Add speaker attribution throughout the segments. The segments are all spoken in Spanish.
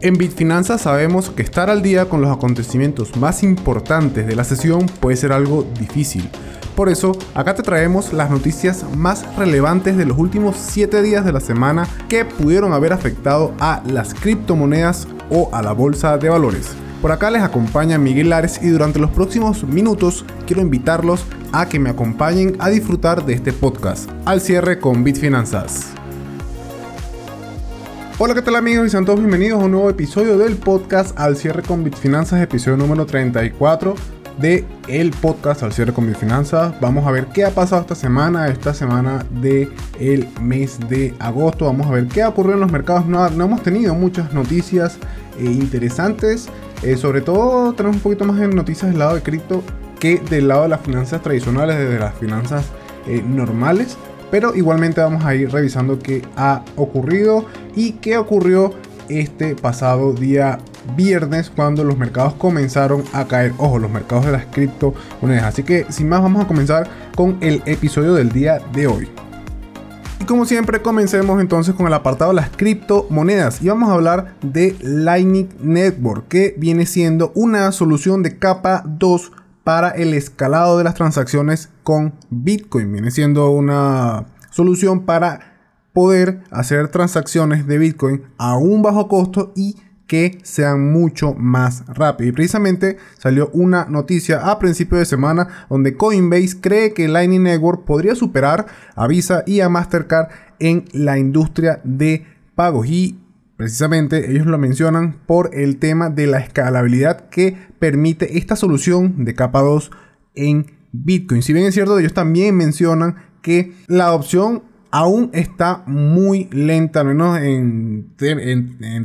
Speaker 1: En Bitfinanzas sabemos que estar al día con los acontecimientos más importantes de la sesión puede ser algo difícil. Por eso, acá te traemos las noticias más relevantes de los últimos 7 días de la semana que pudieron haber afectado a las criptomonedas o a la bolsa de valores. Por acá les acompaña Miguel Lares y durante los próximos minutos quiero invitarlos a que me acompañen a disfrutar de este podcast. Al cierre con Bitfinanzas. Hola, ¿qué tal amigos? Y sean todos bienvenidos a un nuevo episodio del podcast Al cierre con Bitfinanzas, episodio número 34 de el podcast al cierre con Bitfinanzas. Vamos a ver qué ha pasado esta semana, esta semana el mes de agosto. Vamos a ver qué ha ocurrido en los mercados. No, hemos tenido muchas noticias eh, interesantes. Eh, sobre todo tenemos un poquito más en noticias del lado de cripto que del lado de las finanzas tradicionales, desde las finanzas eh, normales. Pero igualmente vamos a ir revisando qué ha ocurrido y qué ocurrió este pasado día viernes cuando los mercados comenzaron a caer. Ojo, los mercados de las criptomonedas. Así que sin más vamos a comenzar con el episodio del día de hoy. Y como siempre comencemos entonces con el apartado de las criptomonedas y vamos a hablar de Lightning Network que viene siendo una solución de capa 2 para el escalado de las transacciones con Bitcoin. Viene siendo una solución para poder hacer transacciones de Bitcoin a un bajo costo y que sean mucho más rápido. Y precisamente salió una noticia a principio de semana donde Coinbase cree que Lightning Network podría superar a Visa y a Mastercard en la industria de pagos. Y precisamente ellos lo mencionan por el tema de la escalabilidad que permite esta solución de capa 2 en Bitcoin. Si bien es cierto, ellos también mencionan que la opción aún está muy lenta, al menos en,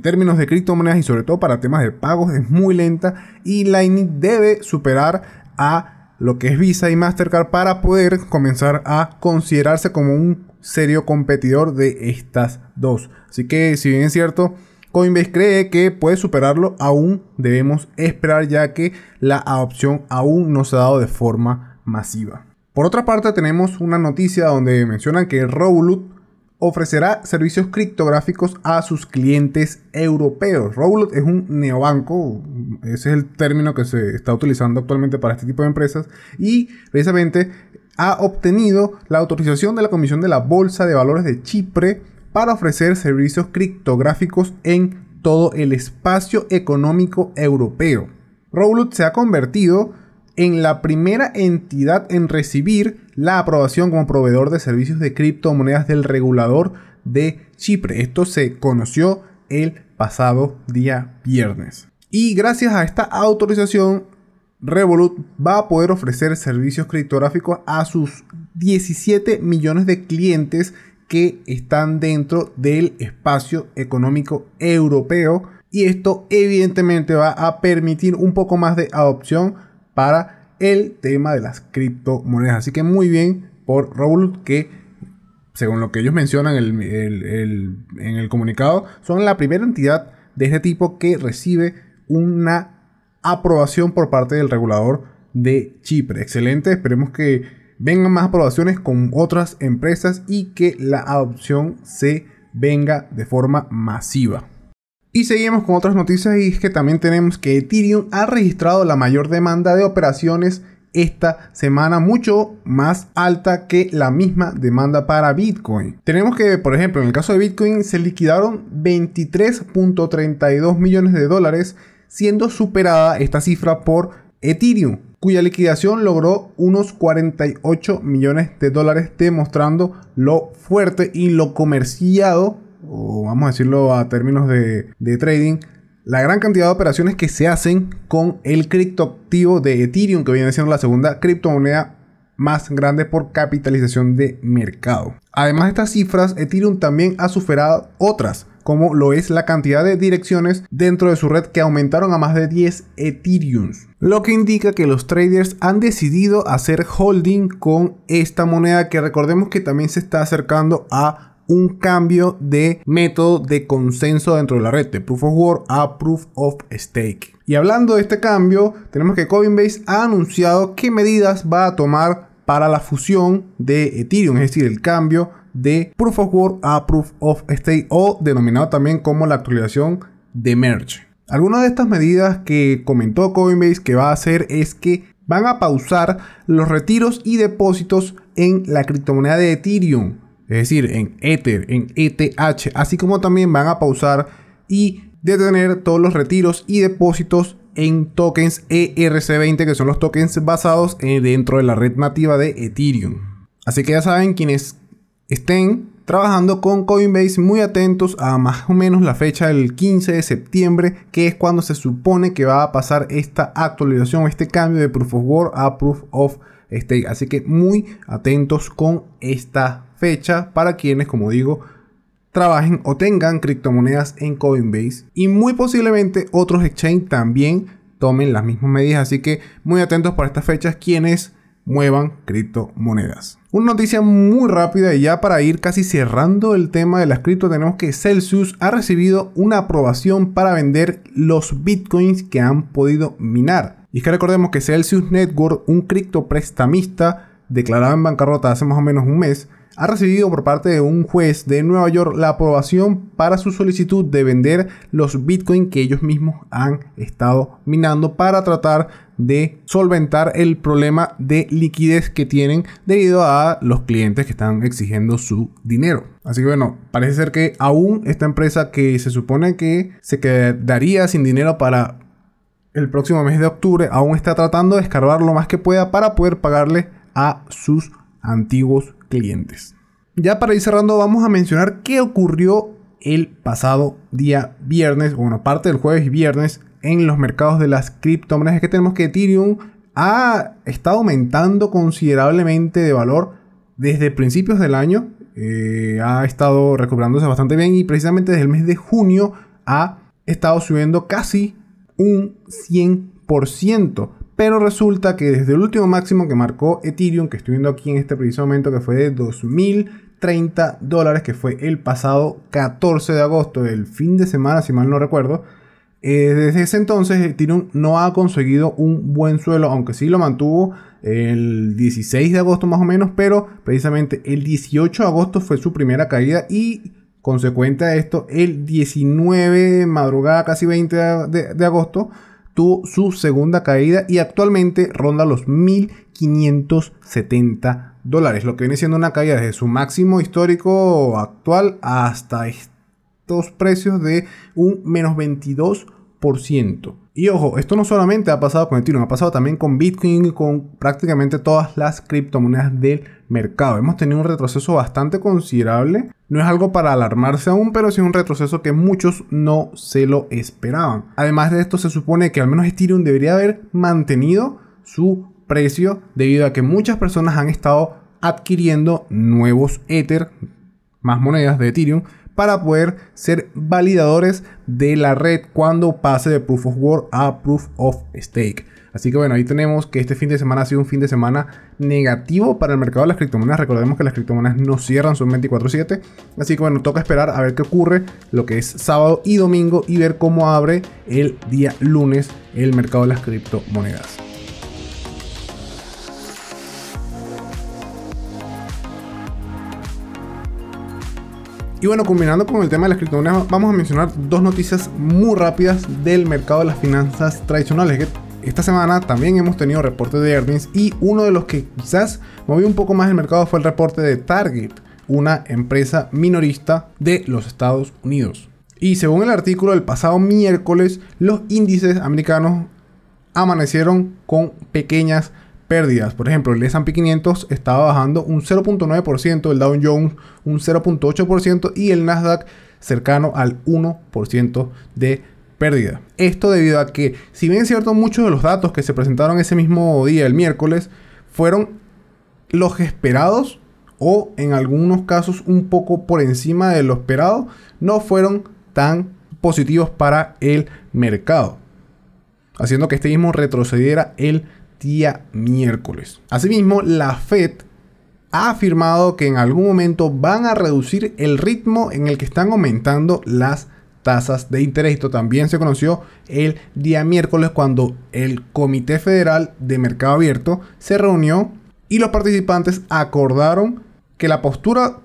Speaker 1: términos de criptomonedas y sobre todo para temas de pagos, es muy lenta y Lightning debe superar a lo que es Visa y Mastercard para poder comenzar a considerarse como un serio competidor de estas dos. Así que si bien es cierto, Coinbase cree que puede superarlo, aún debemos esperar ya que la adopción aún no se ha dado de forma masiva. Por otra parte, tenemos una noticia donde mencionan que Revolut ofrecerá servicios criptográficos a sus clientes europeos. Revolut es un neobanco, ese es el término que se está utilizando actualmente para este tipo de empresas, y precisamente ha obtenido la autorización de la Comisión de la Bolsa de Valores de Chipre para ofrecer servicios criptográficos en todo el espacio económico europeo. Revolut se ha convertido en la primera entidad en recibir la aprobación como proveedor de servicios de criptomonedas del regulador de Chipre. Esto se conoció el pasado día viernes. Y gracias a esta autorización, Revolut va a poder ofrecer servicios criptográficos a sus 17 millones de clientes que están dentro del espacio económico europeo. Y esto evidentemente va a permitir un poco más de adopción para el tema de las criptomonedas. Así que muy bien por Revolut que, según lo que ellos mencionan en el comunicado, son la primera entidad de este tipo que recibe una aprobación por parte del regulador de Chipre. Excelente, esperemos que vengan más aprobaciones con otras empresas y que la adopción se venga de forma masiva. Y seguimos con otras noticias y es que también tenemos que Ethereum ha registrado la mayor demanda de operaciones esta semana mucho más alta que la misma demanda para Bitcoin. Tenemos que, por ejemplo, en el caso de Bitcoin se liquidaron 23.32 millones de dólares, siendo superada esta cifra por Ethereum, cuya liquidación logró unos 48 millones de dólares, demostrando lo fuerte y lo comerciado o vamos a decirlo a términos de, trading, la gran cantidad de operaciones que se hacen con el criptoactivo de Ethereum, que viene siendo la segunda criptomoneda más grande por capitalización de mercado. Además de estas cifras, Ethereum también ha superado otras, como lo es la cantidad de direcciones dentro de su red que aumentaron a más de 10 Ethereum. Lo que indica que los traders han decidido hacer holding con esta moneda que recordemos que también se está acercando a un cambio de método de consenso dentro de la red, de Proof of Work a Proof of Stake. Y hablando de este cambio, tenemos que Coinbase ha anunciado qué medidas va a tomar para la fusión de Ethereum, es decir, el cambio de Proof of Work a Proof of Stake o denominado también como la actualización de merge. Algunas de estas medidas que comentó Coinbase que va a hacer es que van a pausar los retiros y depósitos en la criptomoneda de Ethereum, es decir, en Ether, en ETH, así como también van a pausar y detener todos los retiros y depósitos en tokens ERC20, que son los tokens basados dentro de la red nativa de Ethereum. Así que ya saben, quienes estén trabajando con Coinbase, muy atentos a más o menos la fecha del 15 de septiembre, que es cuando se supone que va a pasar esta actualización, este cambio de Proof of Work a Proof of Stake. Así que muy atentos con esta fecha para quienes, como digo, trabajen o tengan criptomonedas en Coinbase y muy posiblemente otros exchange también tomen las mismas medidas. Así que muy atentos para estas fechas quienes muevan criptomonedas. Una noticia muy rápida y ya para ir casi cerrando el tema de las cripto tenemos que Celsius ha recibido una aprobación para vender los bitcoins que han podido minar. Y es que recordemos que Celsius Network, un cripto prestamista declarado en bancarrota hace más o menos un mes, ha recibido por parte de un juez de Nueva York la aprobación para su solicitud de vender los bitcoins que ellos mismos han estado minando para tratar de solventar el problema de liquidez que tienen debido a los clientes que están exigiendo su dinero. Así que bueno, parece ser que aún esta empresa que se supone que se quedaría sin dinero para el próximo mes de octubre, aún está tratando de escarbar lo más que pueda para poder pagarle a sus antiguos clientes. Ya para ir cerrando, vamos a mencionar qué ocurrió el pasado día viernes, bueno, parte del jueves y viernes en los mercados de las criptomonedas. Es que tenemos que Ethereum ha estado aumentando considerablemente de valor desde principios del año. Eh, ha estado recuperándose bastante bien y precisamente desde el mes de junio ha estado subiendo casi un 100%. Pero resulta que desde el último máximo que marcó Ethereum, que estoy viendo aquí en este preciso momento, que fue de 2030 dólares, que fue el pasado 14 de agosto, del fin de semana, si mal no recuerdo, eh, desde ese entonces Ethereum no ha conseguido un buen suelo, aunque sí lo mantuvo el 16 de agosto más o menos, pero precisamente el 18 de agosto fue su primera caída y consecuente a esto, el 19 madrugada, casi 20 de agosto, tuvo su segunda caída y actualmente ronda los 1.570 dólares, lo que viene siendo una caída desde su máximo histórico actual hasta estos precios de un menos 22%. Y ojo, esto no solamente ha pasado con Ethereum, ha pasado también con Bitcoin y con prácticamente todas las criptomonedas del mercado. Hemos tenido un retroceso bastante considerable. No es algo para alarmarse aún, pero sí un retroceso que muchos no se lo esperaban. Además de esto, se supone que al menos Ethereum debería haber mantenido su precio debido a que muchas personas han estado adquiriendo nuevos Ether, más monedas de Ethereum, para poder ser validadores de la red cuando pase de Proof of Work a Proof of Stake. Así que bueno, ahí tenemos que este fin de semana ha sido un fin de semana negativo para el mercado de las criptomonedas. Recordemos que las criptomonedas no cierran, son 24/7. Así que bueno, toca esperar a ver qué ocurre lo que es sábado y domingo y ver cómo abre el día lunes el mercado de las criptomonedas. Y bueno, combinando con el tema de las criptomonedas, vamos a mencionar dos noticias muy rápidas del mercado de las finanzas tradicionales. Esta semana también hemos tenido reportes de earnings y uno de los que quizás movió un poco más el mercado fue el reporte de Target, una empresa minorista de los Estados Unidos. Y según el artículo del pasado miércoles, los índices americanos amanecieron con pequeñas pérdidas. Por ejemplo, el S&P 500 estaba bajando un 0.9%, el Dow Jones un 0.8% y el Nasdaq cercano al 1% de pérdida. Esto debido a que, si bien es cierto, muchos de los datos que se presentaron ese mismo día, el miércoles, fueron los esperados o en algunos casos un poco por encima de lo esperado, no fueron tan positivos para el mercado, haciendo que este mismo retrocediera el día miércoles. Asimismo, la Fed ha afirmado que en algún momento van a reducir el ritmo en el que están aumentando las tasas de interés. Esto también se conoció el día miércoles cuando el Comité Federal de Mercado Abierto se reunió y los participantes acordaron que la postura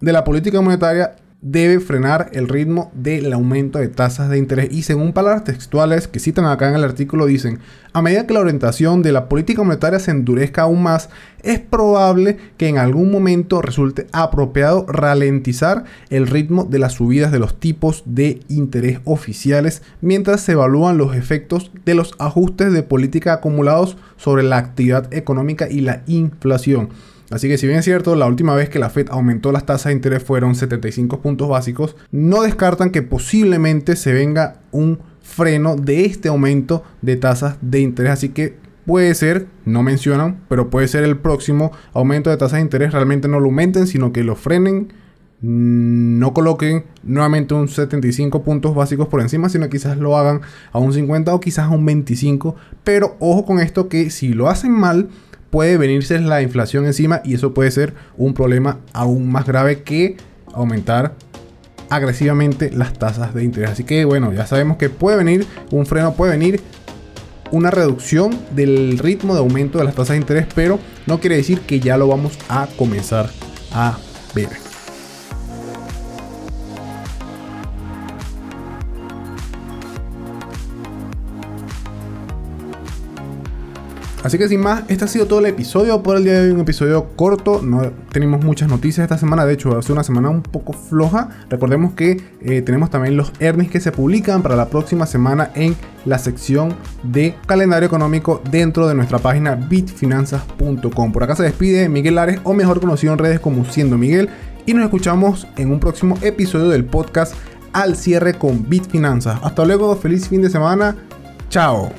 Speaker 1: de la política monetaria debe frenar el ritmo del aumento de tasas de interés. Y según palabras textuales que citan acá en el artículo, dicen, a medida que la orientación de la política monetaria se endurezca aún más, es probable que en algún momento resulte apropiado ralentizar el ritmo de las subidas de los tipos de interés oficiales mientras se evalúan los efectos de los ajustes de política acumulados sobre la actividad económica y la inflación. Así que si bien es cierto, la última vez que la Fed aumentó las tasas de interés fueron 75 puntos básicos, no descartan que posiblemente se venga un freno de este aumento de tasas de interés. Así que puede ser, no mencionan, pero puede ser el próximo aumento de tasas de interés. Realmente no lo aumenten, sino que lo frenen. No coloquen nuevamente un 75 puntos básicos por encima, sino quizás lo hagan a un 50 o quizás a un 25. Pero ojo con esto que si lo hacen mal, puede venirse la inflación encima y eso puede ser un problema aún más grave que aumentar agresivamente las tasas de interés. Así que bueno, ya sabemos que puede venir un freno, puede venir una reducción del ritmo de aumento de las tasas de interés, pero no quiere decir que ya lo vamos a comenzar a ver. Así que sin más, este ha sido todo el episodio por el día de hoy. Un episodio corto, no tenemos muchas noticias esta semana. De hecho, ha sido una semana un poco floja. Recordemos que eh, tenemos también los earnings que se publican para la próxima semana en la sección de calendario económico dentro de nuestra página bitfinanzas.com. Por acá se despide Miguel Ares, o mejor conocido en redes como Siendo Miguel. Y nos escuchamos en un próximo episodio del podcast al cierre con Bitfinanzas. Hasta luego, feliz fin de semana. Chao.